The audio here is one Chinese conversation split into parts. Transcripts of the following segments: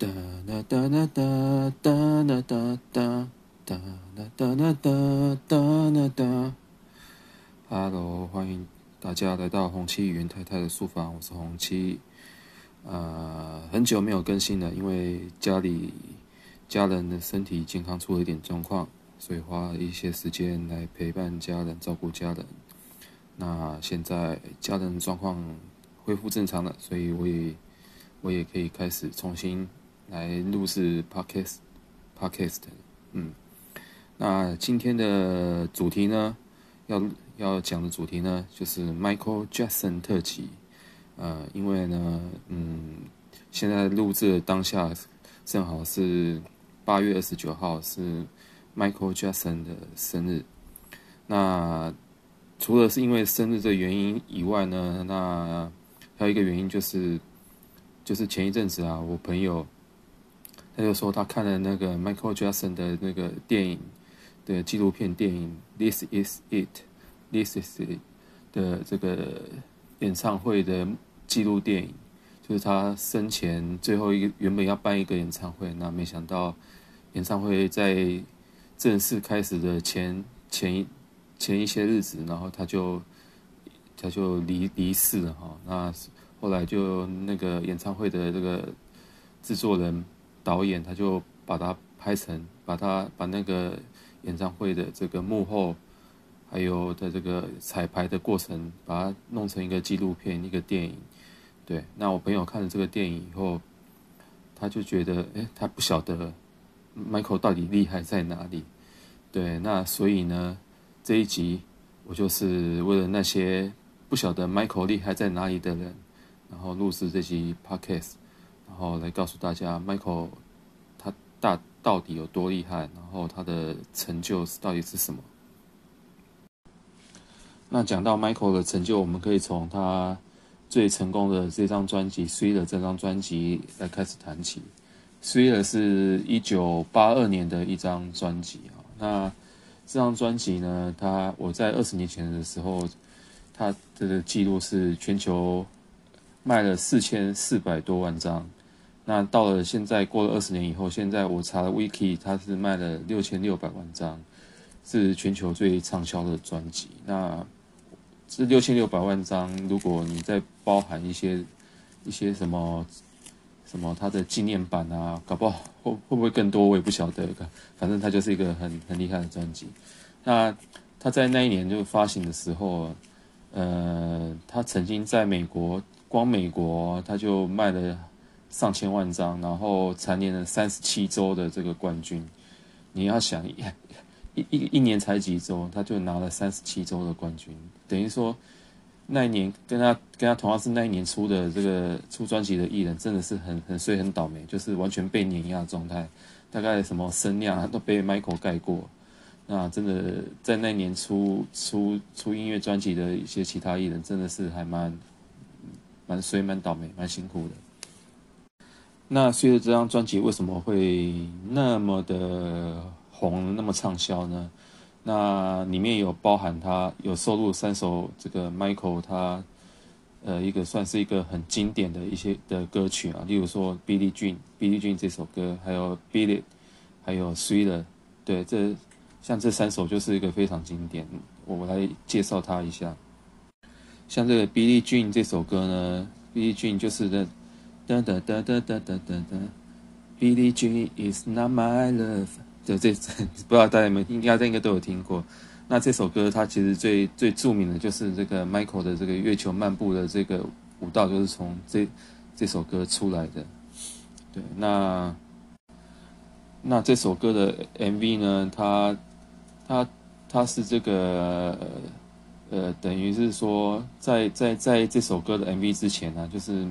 哒哒哒哒哒哒哒哒哒哒哒哒哒哒哒哒。Hello，欢迎大家来到红七与袁太太的书房，我是红七。呃，很久没有更新了，因为家里家人的身体健康出了一点状况，所以花了一些时间来陪伴家人，照顾家人。那现在家人状况恢复正常了，所以我也我也可以开始重新。来录制 podcast，podcast，嗯，那今天的主题呢，要要讲的主题呢，就是 Michael Jackson 特辑，呃，因为呢，嗯，现在录制的当下正好是八月二十九号，是 Michael Jackson 的生日。那除了是因为生日这个原因以外呢，那还有一个原因就是，就是前一阵子啊，我朋友。他就说他看了那个 Michael Jackson 的那个电影的纪录片电影《This Is It》，This Is It 的这个演唱会的纪录电影，就是他生前最后一个原本要办一个演唱会，那没想到演唱会在正式开始的前前一前一些日子，然后他就他就离离世了哈。那后来就那个演唱会的这个制作人。导演他就把它拍成，把它把那个演唱会的这个幕后，还有的这个彩排的过程，把它弄成一个纪录片，一个电影。对，那我朋友看了这个电影以后，他就觉得，哎，他不晓得 Michael 到底厉害在哪里。对，那所以呢，这一集我就是为了那些不晓得 Michael 厉害在哪里的人，然后录制这集 Podcast。然后来告诉大家，Michael 他大到底有多厉害，然后他的成就是到底是什么？那讲到 Michael 的成就，我们可以从他最成功的这张专辑《Thriller》这张专辑来开始谈起。《Thriller》是一九八二年的一张专辑啊。那这张专辑呢，他我在二十年前的时候，他这个记录是全球卖了四千四百多万张。那到了现在，过了二十年以后，现在我查了 Wiki，它是卖了六千六百万张，是全球最畅销的专辑。那这六千六百万张，如果你再包含一些一些什么什么它的纪念版啊，搞不好会会不会更多，我也不晓得。反正它就是一个很很厉害的专辑。那他在那一年就发行的时候，呃，他曾经在美国，光美国他就卖了。上千万张，然后蝉联了三十七周的这个冠军。你要想一一一年才几周，他就拿了三十七周的冠军，等于说那一年跟他跟他同样是那一年出的这个出专辑的艺人，真的是很很衰很倒霉，就是完全被碾压的状态。大概什么声量都被 Michael 盖过。那真的在那一年出出出音乐专辑的一些其他艺人，真的是还蛮蛮衰蛮倒霉蛮辛苦的。那随着这张专辑为什么会那么的红，那么畅销呢？那里面有包含他有收录三首这个 Michael 他呃一个算是一个很经典的一些的歌曲啊，例如说 Billie Jean Billie Jean 这首歌，还有 Billy 还有 Thriller，对，这像这三首就是一个非常经典。我来介绍它一下，像这个 Billie Jean 这首歌呢，Billie Jean 就是的。哒哒哒哒哒哒哒哒，Billie Jean is not my love。这这不知道大家有没有应该应该都有听过。那这首歌它其实最最著名的就是这个 Michael 的这个月球漫步的这个舞蹈，就是从这这首歌出来的。对，那那这首歌的 MV 呢？它它它是这个呃，等于是说在在在这首歌的 MV 之前呢、就是。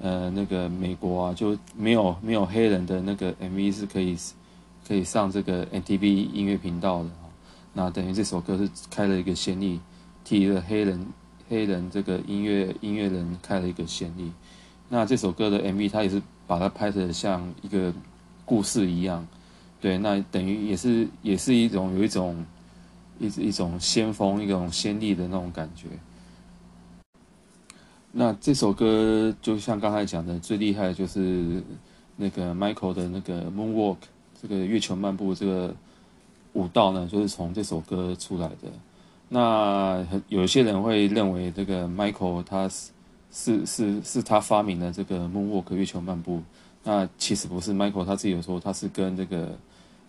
呃，那个美国啊，就没有没有黑人的那个 MV 是可以可以上这个 MTV 音乐频道的。那等于这首歌是开了一个先例，替了黑人黑人这个音乐音乐人开了一个先例。那这首歌的 MV 他也是把它拍得像一个故事一样，对，那等于也是也是一种有一种一一种先锋一种先例的那种感觉。那这首歌就像刚才讲的，最厉害的就是那个 Michael 的那个 Moonwalk 这个月球漫步这个舞蹈呢，就是从这首歌出来的。那很有些人会认为这个 Michael 他是是是是他发明的这个 Moonwalk 月球漫步，那其实不是 Michael 他自己有说他是跟这个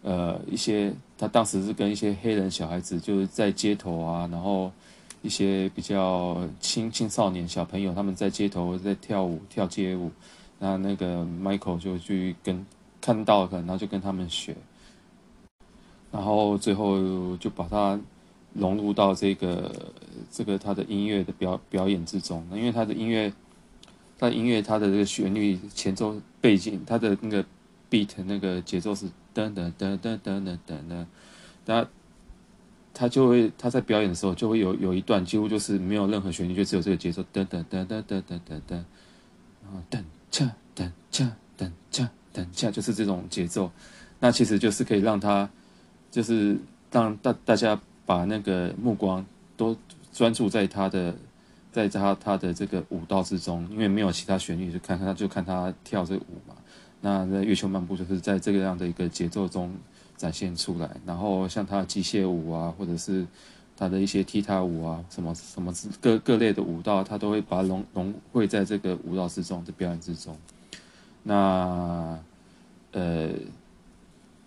呃一些他当时是跟一些黑人小孩子就是在街头啊，然后一些比较青青少年小朋友，他们在街头在跳舞跳街舞，那那个 Michael 就去跟看到了，然后就跟他们学，然后最后就把它融入到这个这个他的音乐的表表演之中，因为他的音乐，他音乐他的这个旋律前奏背景，他的那个 beat 那个节奏是噔噔噔噔噔噔噔，他。他就会他在表演的时候就会有有一段几乎就是没有任何旋律，就只有这个节奏噔噔噔噔噔噔噔噔，然后噔恰噔恰噔恰噔恰，就是这种节奏，那其实就是可以让他就是让大大家。把那个目光都专注在他的，在他他的这个舞蹈之中，因为没有其他旋律，就看他就看他跳这个舞嘛。那那月球漫步就是在这个样的一个节奏中展现出来。然后像他的机械舞啊，或者是他的一些踢踏舞啊，什么什么各各类的舞蹈，他都会把它融融汇在这个舞蹈之中的表演之中。那呃。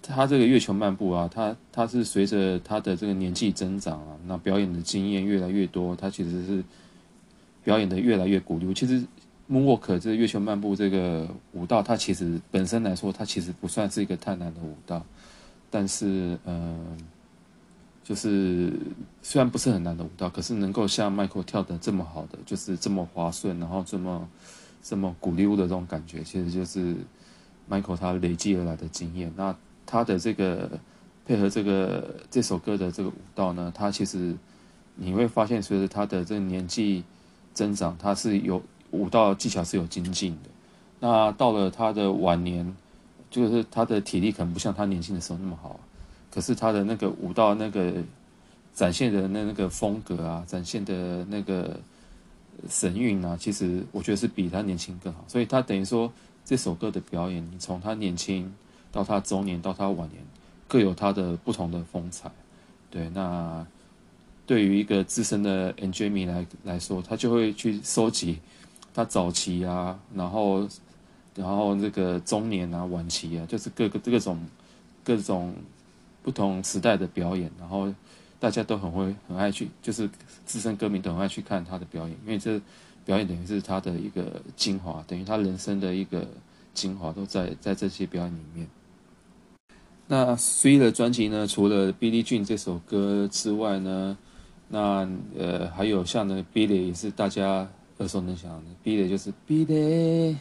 他这个月球漫步啊，他他是随着他的这个年纪增长啊，那表演的经验越来越多，他其实是表演的越来越鼓溜。其实 Moonwalk 这个月球漫步这个舞蹈，它其实本身来说，它其实不算是一个太难的舞蹈，但是嗯，就是虽然不是很难的舞蹈，可是能够像 Michael 跳得这么好的，就是这么滑顺，然后这么这么鼓溜的这种感觉，其实就是 Michael 他累积而来的经验。那他的这个配合这个这首歌的这个舞蹈呢，他其实你会发现，随着他的这个年纪增长，他是有舞蹈技巧是有精进的。那到了他的晚年，就是他的体力可能不像他年轻的时候那么好，可是他的那个舞蹈那个展现的那那个风格啊，展现的那个神韵啊，其实我觉得是比他年轻更好。所以他等于说这首歌的表演，你从他年轻。到他中年，到他晚年，各有他的不同的风采。对，那对于一个资深的 enjoy 迷来来说，他就会去收集他早期啊，然后然后这个中年啊、晚期啊，就是各个各种各种不同时代的表演，然后大家都很会很爱去，就是资深歌迷都很爱去看他的表演，因为这表演等于是他的一个精华，等于他人生的一个精华都在在这些表演里面。那 Thriller 专辑呢，除了 Billie Jean 这首歌之外呢，那呃还有像那个 Billie 也是大家耳熟能详的 Billie 就是 Billie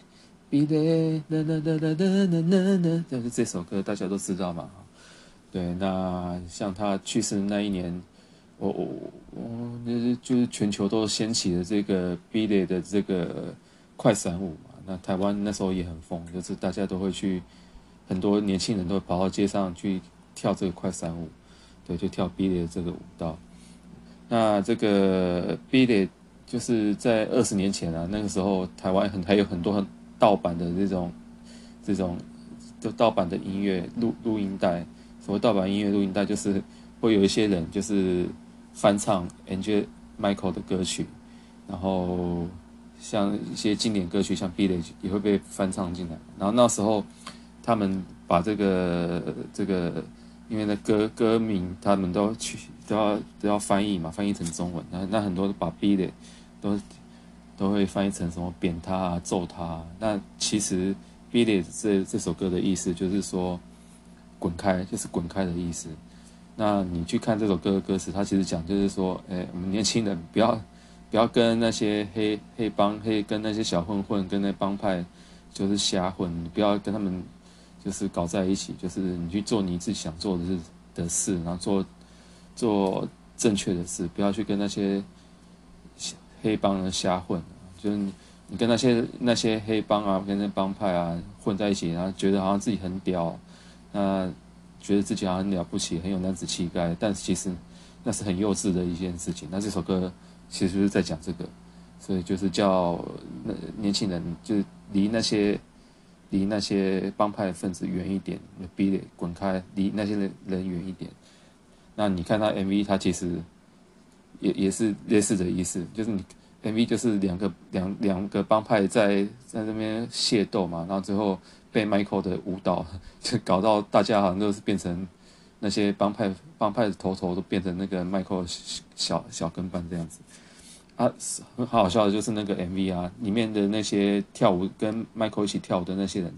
Billie 啦啦啦啦啦啦啦，就是这首歌大家都知道嘛。对，那像他去世的那一年，我我我那就是全球都掀起了这个 Billie 的这个快闪舞嘛。那台湾那时候也很疯，就是大家都会去。很多年轻人都跑到街上去跳这个快闪舞，对，就跳 Billie 的这个舞蹈。那这个 Billie 就是在二十年前啊，那个时候台湾很还有很多很盗版的这种这种就盗版的音乐录录音带。所谓盗版音乐录音带，就是会有一些人就是翻唱 Angel Michael 的歌曲，然后像一些经典歌曲，像 Billie 也会被翻唱进来。然后那时候。他们把这个这个，因为那歌歌名他们都去都要都要翻译嘛，翻译成中文。那那很多把 Billie 都都会翻译成什么扁他啊、揍他啊。那其实 Billie 这这首歌的意思就是说滚开，就是滚开的意思。那你去看这首歌的歌词，它其实讲就是说，哎，我们年轻人不要不要跟那些黑黑帮黑跟那些小混混跟那帮派就是瞎混，你不要跟他们。就是搞在一起，就是你去做你自己想做的事的事，然后做做正确的事，不要去跟那些黑帮人瞎混。就是你，跟那些那些黑帮啊，跟那帮派啊混在一起，然后觉得好像自己很屌，那觉得自己好像很了不起，很有男子气概，但其实那是很幼稚的一件事情。那这首歌其实是在讲这个，所以就是叫那年轻人，就是离那些。离那些帮派分子远一点，beat it 滚开，离那些人人远一点。那你看他 MV，他其实也也是类似的意思，就是你 MV 就是两个两两个帮派在在那边械斗嘛，然后最后被 Michael 的舞蹈就搞到大家好像都是变成那些帮派帮派的头头都变成那个 Michael 小小，跟班这样子。啊，很好笑的就是那个 MV 啊，里面的那些跳舞跟 Michael 一起跳舞的那些人，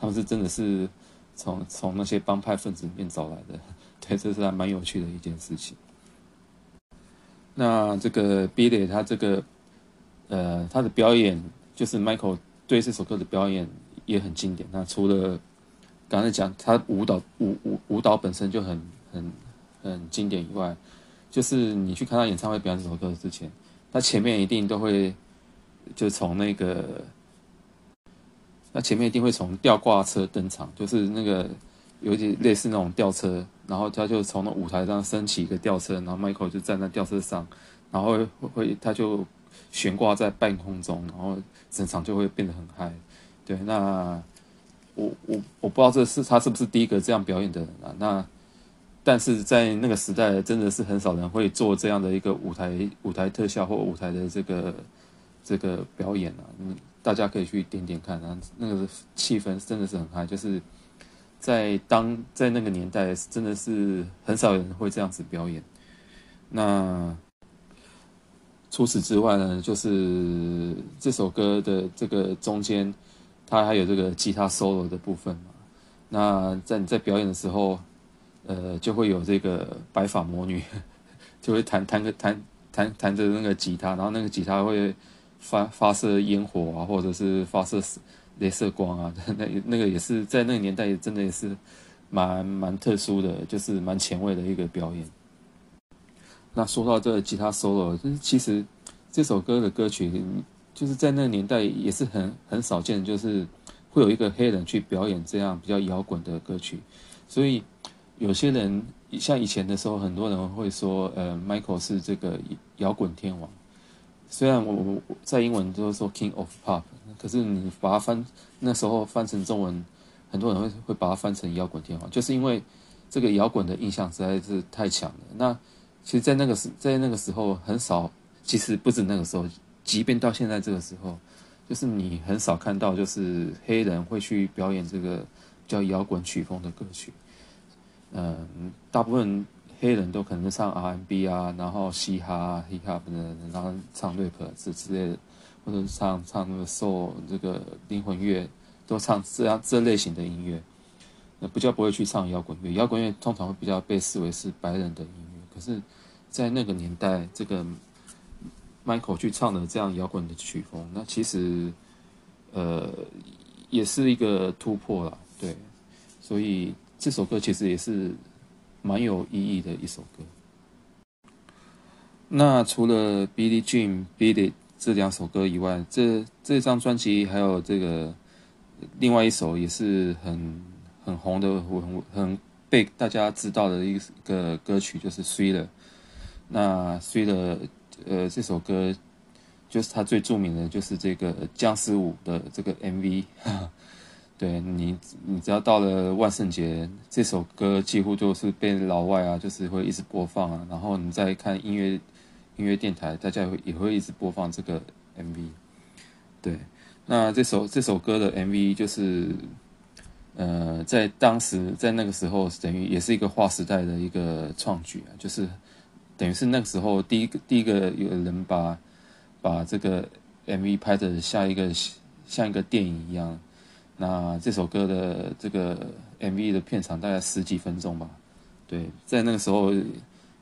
他们是真的是从从那些帮派分子里面找来的，对，这是还蛮有趣的一件事情。那这个 Billy 他这个呃他的表演，就是 Michael 对这首歌的表演也很经典。那除了刚才讲他舞蹈舞舞舞蹈本身就很很很经典以外，就是你去看他演唱会表演这首歌之前。他前面一定都会，就从那个，他前面一定会从吊挂车登场，就是那个有点类似那种吊车，然后他就从那舞台上升起一个吊车，然后 Michael 就站在吊车上，然后会会他就悬挂在半空中，然后整场就会变得很嗨。对，那我我我不知道这是他是不是第一个这样表演的人啊？那。但是在那个时代，真的是很少人会做这样的一个舞台舞台特效或舞台的这个这个表演啊。嗯，大家可以去点点看啊，那个气氛真的是很嗨。就是在当在那个年代，真的是很少人会这样子表演。那除此之外呢，就是这首歌的这个中间，它还有这个吉他 solo 的部分嘛。那在你在表演的时候。呃，就会有这个白发魔女，就会弹弹个弹弹弹着那个吉他，然后那个吉他会发发射烟火啊，或者是发射镭射光啊，那那个也是在那个年代真的也是蛮蛮特殊的，就是蛮前卫的一个表演。那说到这吉他 solo，就是其实这首歌的歌曲，就是在那个年代也是很很少见，就是会有一个黑人去表演这样比较摇滚的歌曲，所以。有些人像以前的时候，很多人会说，呃，Michael 是这个摇滚天王。虽然我我在英文都是说 King of Pop，可是你把它翻那时候翻成中文，很多人会会把它翻成摇滚天王，就是因为这个摇滚的印象实在是太强了。那其实，在那个时在那个时候很少，其实不止那个时候，即便到现在这个时候，就是你很少看到就是黑人会去表演这个叫摇滚曲风的歌曲。嗯，大部分黑人都可能唱 R&B 啊，然后嘻哈、hip hop 的，然后唱 rap 之之类的，或者唱唱那个 soul 这个灵魂乐，都唱这样这类型的音乐。那比较不会去唱摇滚乐，摇滚乐通常会比较被视为是白人的音乐。可是，在那个年代，这个 Michael 去唱的这样摇滚的曲风，那其实呃也是一个突破了，对，所以。这首歌其实也是蛮有意义的一首歌。那除了《Billie Jean》《Beat It》这两首歌以外，这这张专辑还有这个另外一首也是很很红的、很很被大家知道的一个歌曲，就是《Thriller》。那《Thriller》呃，这首歌就是它最著名的就是这个僵尸舞的这个 MV。对你，你只要到了万圣节，这首歌几乎就是被老外啊，就是会一直播放啊。然后你再看音乐音乐电台，大家也会也会一直播放这个 MV。对，那这首这首歌的 MV 就是，呃，在当时在那个时候，等于也是一个划时代的一个创举啊，就是等于是那个时候第一个第一个有人把把这个 MV 拍的像一个像一个电影一样。那这首歌的这个 MV 的片长大概十几分钟吧，对，在那个时候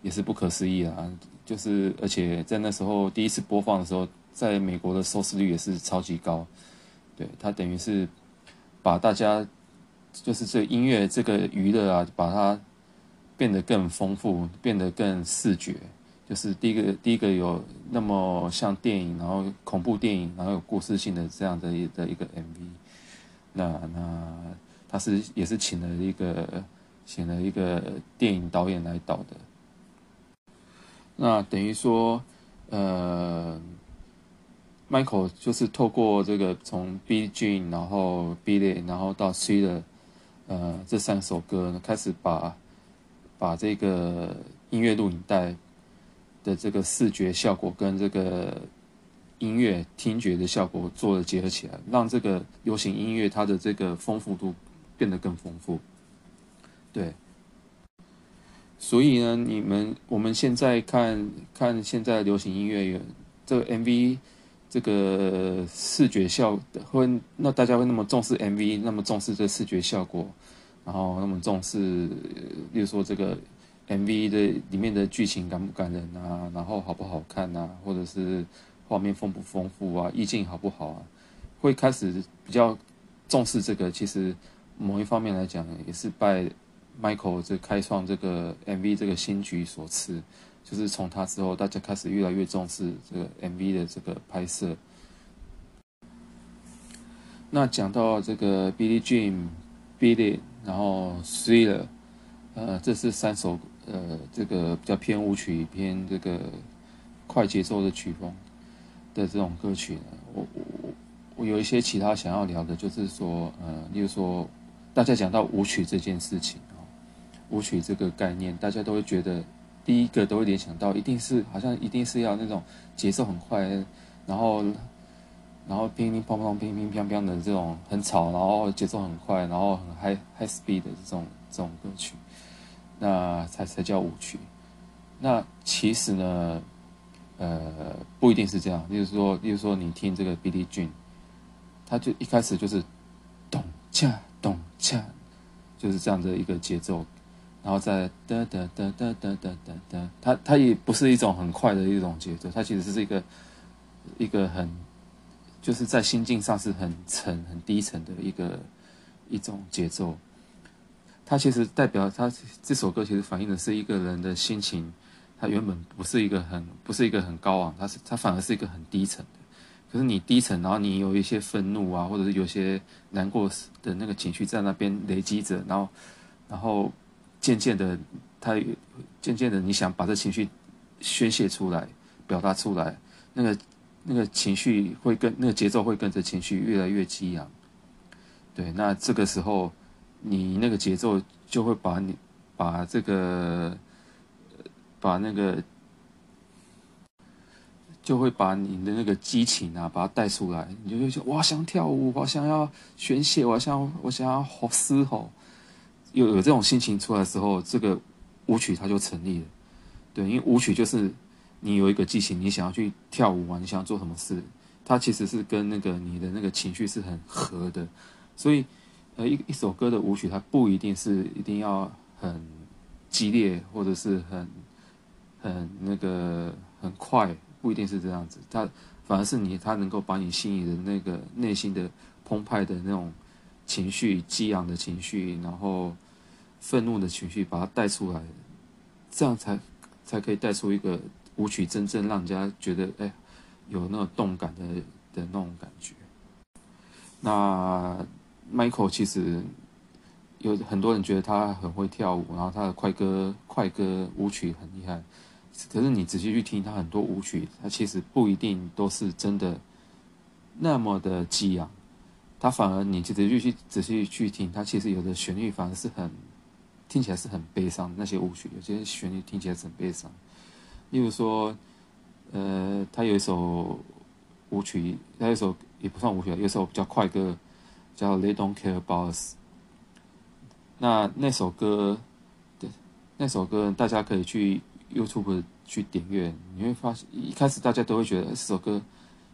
也是不可思议啊，就是而且在那时候第一次播放的时候，在美国的收视率也是超级高，对，它等于是把大家就是这音乐这个娱乐啊，把它变得更丰富，变得更视觉，就是第一个第一个有那么像电影，然后恐怖电影，然后有故事性的这样的一的一个 MV。那那他是也是请了一个请了一个电影导演来导的，那等于说，呃，Michael 就是透过这个从 Billie Jean，然后 B 类然后到 C 的呃，这三首歌呢，开始把把这个音乐录影带的这个视觉效果跟这个音乐听觉的效果做了结合起来，让这个流行音乐它的这个丰富度变得更丰富。对，所以呢，你们我们现在看看现在流行音乐这个 MV。这个视觉效会，那大家会那么重视 MV，那么重视这视觉效果，然后那么重视，例如说这个 MV 的里面的剧情感不感人啊，然后好不好看啊，或者是画面丰不丰富啊，意境好不好啊，会开始比较重视这个。其实某一方面来讲，也是拜 Michael 这开创这个 MV 这个新局所赐。就是从他之后，大家开始越来越重视这个 MV 的这个拍摄。那讲到这个 Billy Jean、Billy，然后 Thriller，呃，这是三首呃这个比较偏舞曲、偏这个快节奏的曲风的这种歌曲呢。我我我有一些其他想要聊的，就是说，呃，例如说，大家讲到舞曲这件事情啊，舞曲这个概念，大家都会觉得。第一个都会联想到，一定是好像一定是要那种节奏很快，然后然后乒乒乓乓、乒乒乓乓的这种很吵，然后节奏很快，然后很 high high speed 的这种这种歌曲，那才才叫舞曲。那其实呢，呃，不一定是这样。例如说，例如说你听这个 Billie Jean，他就一开始就是咚恰咚恰，就是这样的一个节奏。然后再哒哒哒哒哒哒哒，它它也不是一种很快的一种节奏，它其实是一个一个很就是在心境上是很沉很低沉的一个一种节奏。它其实代表它这首歌其实反映的是一个人的心情，它原本不是一个很不是一个很高昂，它是它反而是一个很低沉的。可是你低沉，然后你有一些愤怒啊，或者是有些难过的那个情绪在那边累积着，然后然后。渐渐的，他渐渐的，你想把这情绪宣泄出来、表达出来，那个那个情绪会跟那个节奏会跟着情绪越来越激昂。对，那这个时候，你那个节奏就会把你把这个把那个就会把你的那个激情啊，把它带出来，你就会说：我想跳舞，我想要宣泄，我想我想要吼嘶吼。有有这种心情出来的时候，这个舞曲它就成立了，对，因为舞曲就是你有一个激情，你想要去跳舞啊，你想要做什么事，它其实是跟那个你的那个情绪是很合的，所以呃一一首歌的舞曲它不一定是一定要很激烈或者是很很那个很快，不一定是这样子，它反而是你它能够把你心里的那个内心的澎湃的那种情绪、激昂的情绪，然后。愤怒的情绪，把它带出来，这样才才可以带出一个舞曲，真正让人家觉得哎，有那种动感的的那种感觉。那 Michael 其实有很多人觉得他很会跳舞，然后他的快歌快歌舞曲很厉害。可是你仔细去听他很多舞曲，他其实不一定都是真的那么的激昂。他反而你仔细去仔细去听，他其实有的旋律反而是很。听起来是很悲伤，那些舞曲有些旋律听起来是很悲伤。例如说，呃，他有一首舞曲，他有一首也不算舞曲，有一首比较快歌，叫《They Don't Care About Us》。那那首歌，对，那首歌大家可以去 YouTube 去点阅，你会发现一开始大家都会觉得这首歌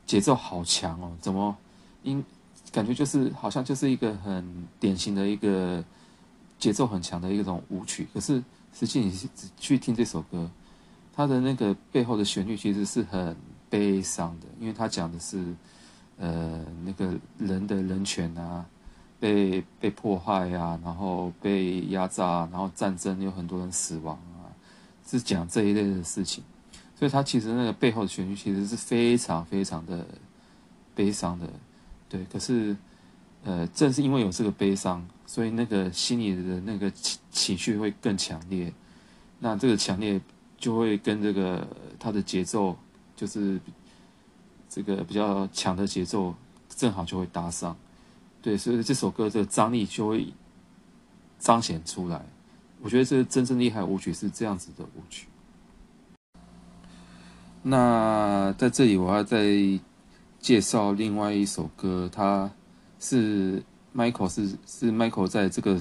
节奏好强哦，怎么音感觉就是好像就是一个很典型的一个。节奏很强的一种舞曲，可是实际你去听这首歌，它的那个背后的旋律其实是很悲伤的，因为它讲的是，呃，那个人的人权啊，被被迫害啊，然后被压榨，然后战争有很多人死亡啊，是讲这一类的事情，所以它其实那个背后的旋律其实是非常非常的悲伤的，对，可是。呃，正是因为有这个悲伤，所以那个心里的那个情情绪会更强烈。那这个强烈就会跟这个它的节奏，就是这个比较强的节奏正好就会搭上，对，所以这首歌的张力就会彰显出来。我觉得这真正厉害舞曲是这样子的舞曲。那在这里我要再介绍另外一首歌，它是 Michael 是是 Michael 在这个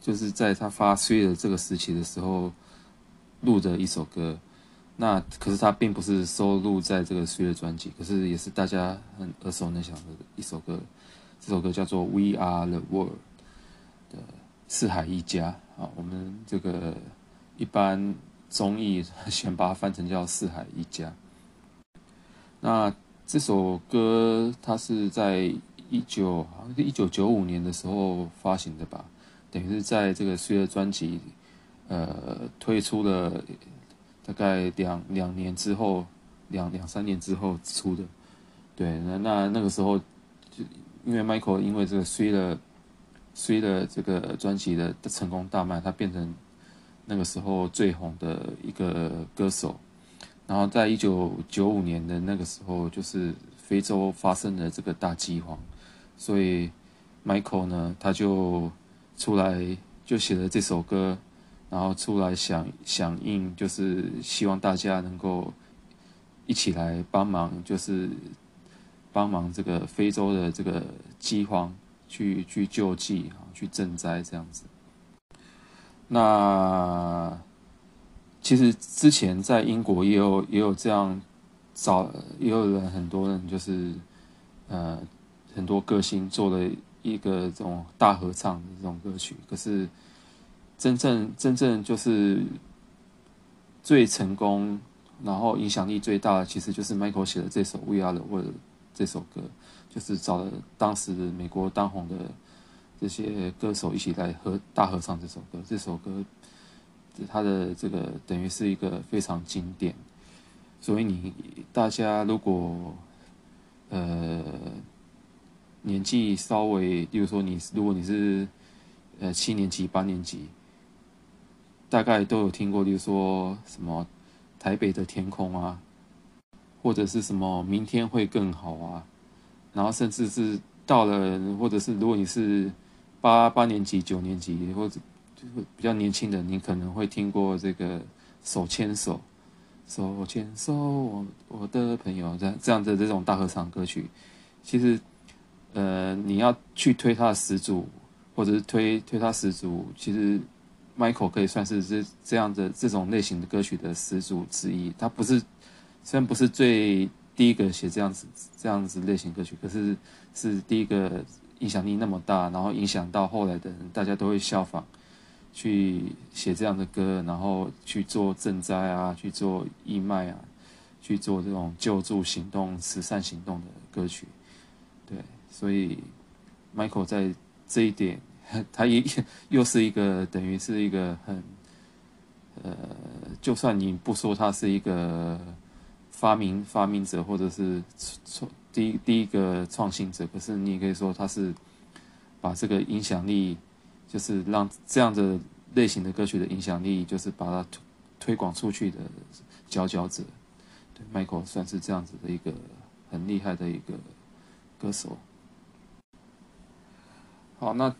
就是在他发 Thriller 的这个时期的时候录的一首歌。那可是他并不是收录在这个 Thriller 专辑，可是也是大家很耳熟能详的一首歌。这首歌叫做《We Are the World》的四海一家啊，我们这个一般。综艺 选把它翻成叫《四海一家》。那这首歌它是在一九好像是一九九五年的时候发行的吧，等于是在这个睡了专辑呃推出了大概两两年之后，两两三年之后出的。对，那那那个时候就因为 Michael 因为这个 Thriller Thriller 这个专辑的成功大卖，他变成。那个时候最红的一个歌手，然后在一九九五年的那个时候，就是非洲发生了这个大饥荒，所以 Michael 呢，他就出来就写了这首歌，然后出来响响应，就是希望大家能够一起来帮忙，就是帮忙这个非洲的这个饥荒，去去救济啊，去赈灾这样子。那其实之前在英国也有也有这样找，也有人很多人就是呃很多歌星做了一个这种大合唱的这种歌曲，可是真正真正就是最成功，然后影响力最大的，其实就是 Michael 写的这首《We Are the World》这首歌，就是找了当时美国当红的。这些歌手一起来合大合唱这首歌，这首歌，它的这个等于是一个非常经典，所以你大家如果呃年纪稍微，例如说你如果你是呃七年级八年级，大概都有听过，例如说什么台北的天空啊，或者是什么明天会更好啊，然后甚至是到了，或者是如果你是。八八年级、九年级，或者就是比较年轻的，你可能会听过这个手牵手、手牵手，我我的朋友这样这样的这种大合唱歌曲。其实，呃，你要去推他的始祖，或者是推推他始祖，其实 Michael 可以算是这这样的这种类型的歌曲的始祖之一。他不是虽然不是最第一个写这样子这样子类型歌曲，可是是第一个。影响力那么大，然后影响到后来的人，大家都会效仿，去写这样的歌，然后去做赈灾啊，去做义卖啊，去做这种救助行动、慈善行动的歌曲。所以 Michael 在这一点，他也 又是一个等于是一个很，呃，就算你不说他是一个发明发明者，或者是创。第一第一个创新者，可是你也可以说他是把这个影响力，就是让这样的类型的歌曲的影响力，就是把它推推广出去的佼佼者。对，Michael 算是这样子的一个很厉害的一个歌手。好，那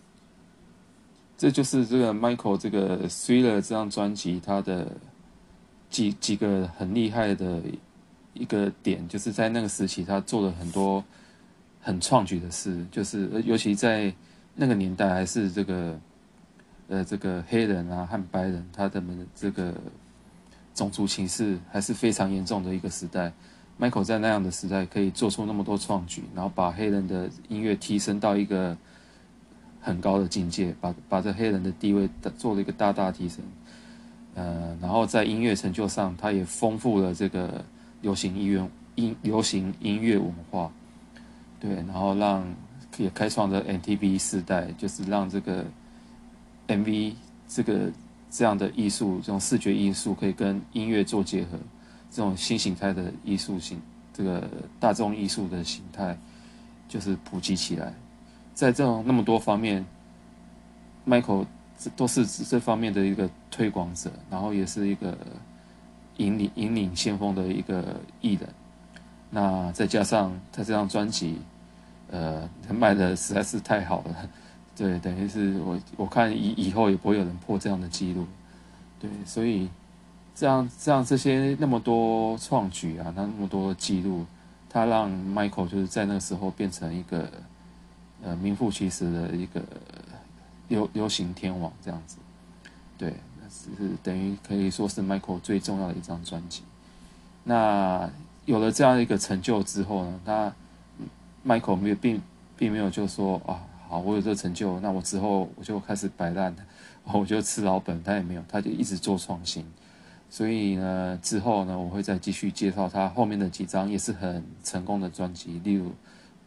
这就是这个 Michael 这个 Thriller 这张专辑，他的几几个很厉害的。一个点就是在那个时期，他做了很多很创举的事，就是尤其在那个年代，还是这个呃这个黑人啊和白人，他的们这个种族歧视还是非常严重的一个时代。Michael 在那样的时代可以做出那么多创举，然后把黑人的音乐提升到一个很高的境界，把把这黑人的地位做了一个大大提升。呃，然后在音乐成就上，他也丰富了这个。流行音乐音流行音乐文化，对，然后让也开创了 MTV 时代，就是让这个 MV 这个这样的艺术，这种视觉艺术可以跟音乐做结合，这种新形态的艺术型，这个大众艺术的形态，就是普及起来。在这种那么多方面，Michael 都是这方面的一个推广者，然后也是一个。引领引领先锋的一个艺人，那再加上他这张专辑，呃，卖的实在是太好了，对，等于是我我看以以后也不会有人破这样的记录，对，所以这样这样这些那么多创举啊，那那么多记录，他让 Michael 就是在那个时候变成一个呃名副其实的一个流流行天王这样子，对，那是等于可以说是 Michael 最重要的一张专辑，那。有了这样一个成就之后呢，他 Michael 没有并并没有就说啊，好，我有这个成就，那我之后我就开始摆烂，我就吃老本。他也没有，他就一直做创新。所以呢，之后呢，我会再继续介绍他后面的几张也是很成功的专辑，例如《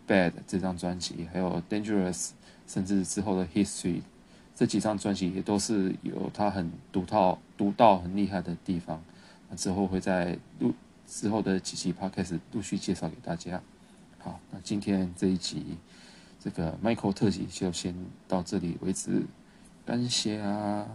Bad》这张专辑，还有《Dangerous》，甚至之后的《History》这几张专辑也都是有他很独套、独到很厉害的地方。那之后会在录。之后的几期 Podcast 陆续介绍给大家。好，那今天这一集这个 Michael 特辑就先到这里为止，感谢啊。